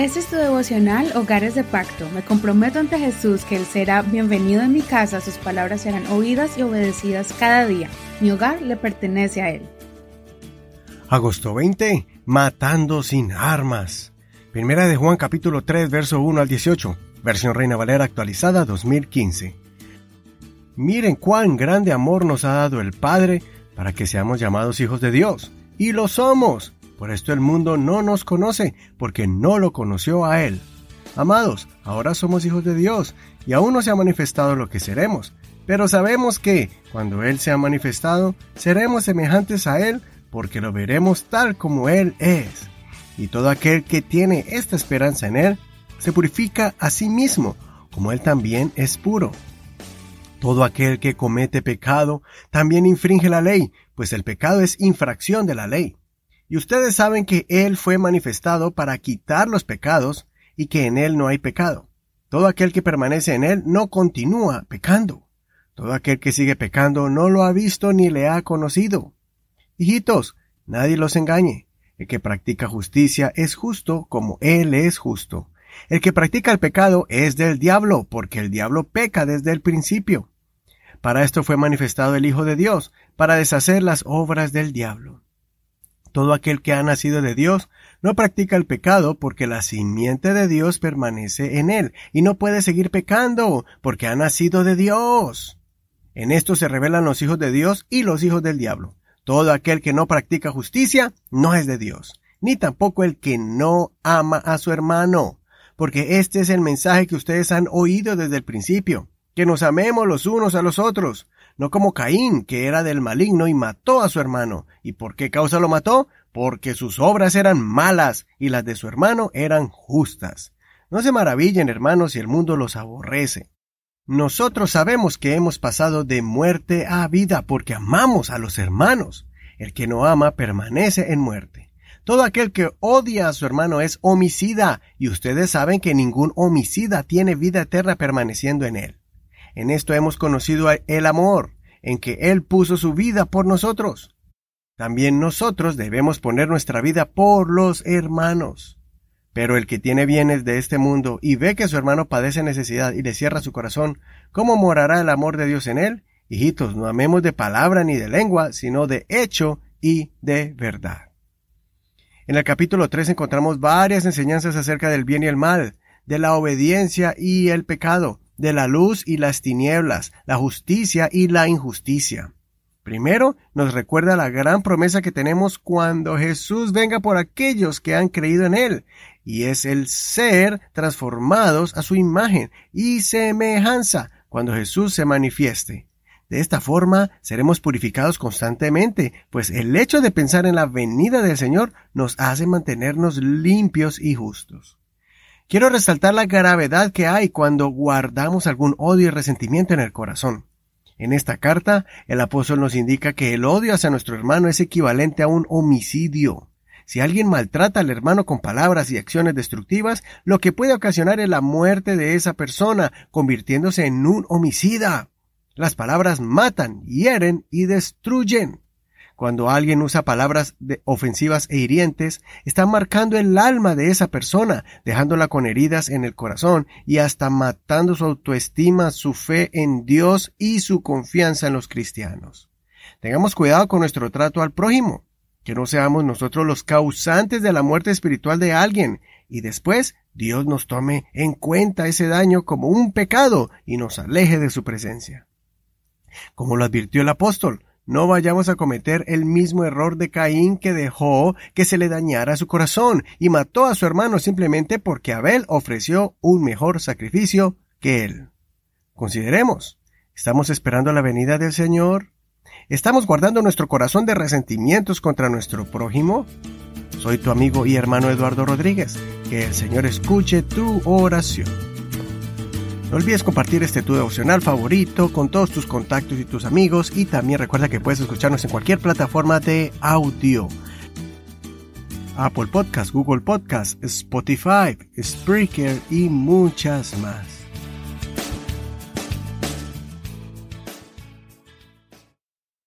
Este es tu devocional Hogares de Pacto. Me comprometo ante Jesús que Él será bienvenido en mi casa, sus palabras serán oídas y obedecidas cada día. Mi hogar le pertenece a Él. Agosto 20. Matando sin armas. Primera de Juan capítulo 3 verso 1 al 18. Versión Reina Valera actualizada 2015. Miren cuán grande amor nos ha dado el Padre para que seamos llamados hijos de Dios. Y lo somos. Por esto el mundo no nos conoce, porque no lo conoció a Él. Amados, ahora somos hijos de Dios, y aún no se ha manifestado lo que seremos, pero sabemos que, cuando Él se ha manifestado, seremos semejantes a Él, porque lo veremos tal como Él es. Y todo aquel que tiene esta esperanza en Él, se purifica a sí mismo, como Él también es puro. Todo aquel que comete pecado también infringe la ley, pues el pecado es infracción de la ley. Y ustedes saben que Él fue manifestado para quitar los pecados y que en Él no hay pecado. Todo aquel que permanece en Él no continúa pecando. Todo aquel que sigue pecando no lo ha visto ni le ha conocido. Hijitos, nadie los engañe. El que practica justicia es justo como Él es justo. El que practica el pecado es del diablo, porque el diablo peca desde el principio. Para esto fue manifestado el Hijo de Dios, para deshacer las obras del diablo. Todo aquel que ha nacido de Dios no practica el pecado porque la simiente de Dios permanece en él y no puede seguir pecando porque ha nacido de Dios. En esto se revelan los hijos de Dios y los hijos del diablo. Todo aquel que no practica justicia no es de Dios, ni tampoco el que no ama a su hermano, porque este es el mensaje que ustedes han oído desde el principio, que nos amemos los unos a los otros, no como Caín, que era del maligno y mató a su hermano. ¿Y por qué causa lo mató? Porque sus obras eran malas y las de su hermano eran justas. No se maravillen, hermanos, si el mundo los aborrece. Nosotros sabemos que hemos pasado de muerte a vida porque amamos a los hermanos. El que no ama permanece en muerte. Todo aquel que odia a su hermano es homicida, y ustedes saben que ningún homicida tiene vida eterna permaneciendo en él. En esto hemos conocido el amor, en que Él puso su vida por nosotros. También nosotros debemos poner nuestra vida por los hermanos. Pero el que tiene bienes de este mundo y ve que su hermano padece necesidad y le cierra su corazón, ¿cómo morará el amor de Dios en él? Hijitos, no amemos de palabra ni de lengua, sino de hecho y de verdad. En el capítulo 3 encontramos varias enseñanzas acerca del bien y el mal, de la obediencia y el pecado, de la luz y las tinieblas, la justicia y la injusticia. Primero, nos recuerda la gran promesa que tenemos cuando Jesús venga por aquellos que han creído en Él, y es el ser transformados a su imagen y semejanza cuando Jesús se manifieste. De esta forma seremos purificados constantemente, pues el hecho de pensar en la venida del Señor nos hace mantenernos limpios y justos. Quiero resaltar la gravedad que hay cuando guardamos algún odio y resentimiento en el corazón. En esta carta, el apóstol nos indica que el odio hacia nuestro hermano es equivalente a un homicidio. Si alguien maltrata al hermano con palabras y acciones destructivas, lo que puede ocasionar es la muerte de esa persona, convirtiéndose en un homicida. Las palabras matan, hieren y destruyen. Cuando alguien usa palabras ofensivas e hirientes, está marcando el alma de esa persona, dejándola con heridas en el corazón y hasta matando su autoestima, su fe en Dios y su confianza en los cristianos. Tengamos cuidado con nuestro trato al prójimo, que no seamos nosotros los causantes de la muerte espiritual de alguien y después Dios nos tome en cuenta ese daño como un pecado y nos aleje de su presencia. Como lo advirtió el apóstol, no vayamos a cometer el mismo error de Caín que dejó que se le dañara su corazón y mató a su hermano simplemente porque Abel ofreció un mejor sacrificio que él. Consideremos, ¿estamos esperando la venida del Señor? ¿Estamos guardando nuestro corazón de resentimientos contra nuestro prójimo? Soy tu amigo y hermano Eduardo Rodríguez. Que el Señor escuche tu oración. No olvides compartir este tu devocional favorito con todos tus contactos y tus amigos y también recuerda que puedes escucharnos en cualquier plataforma de audio. Apple Podcast, Google Podcast, Spotify, Spreaker y muchas más.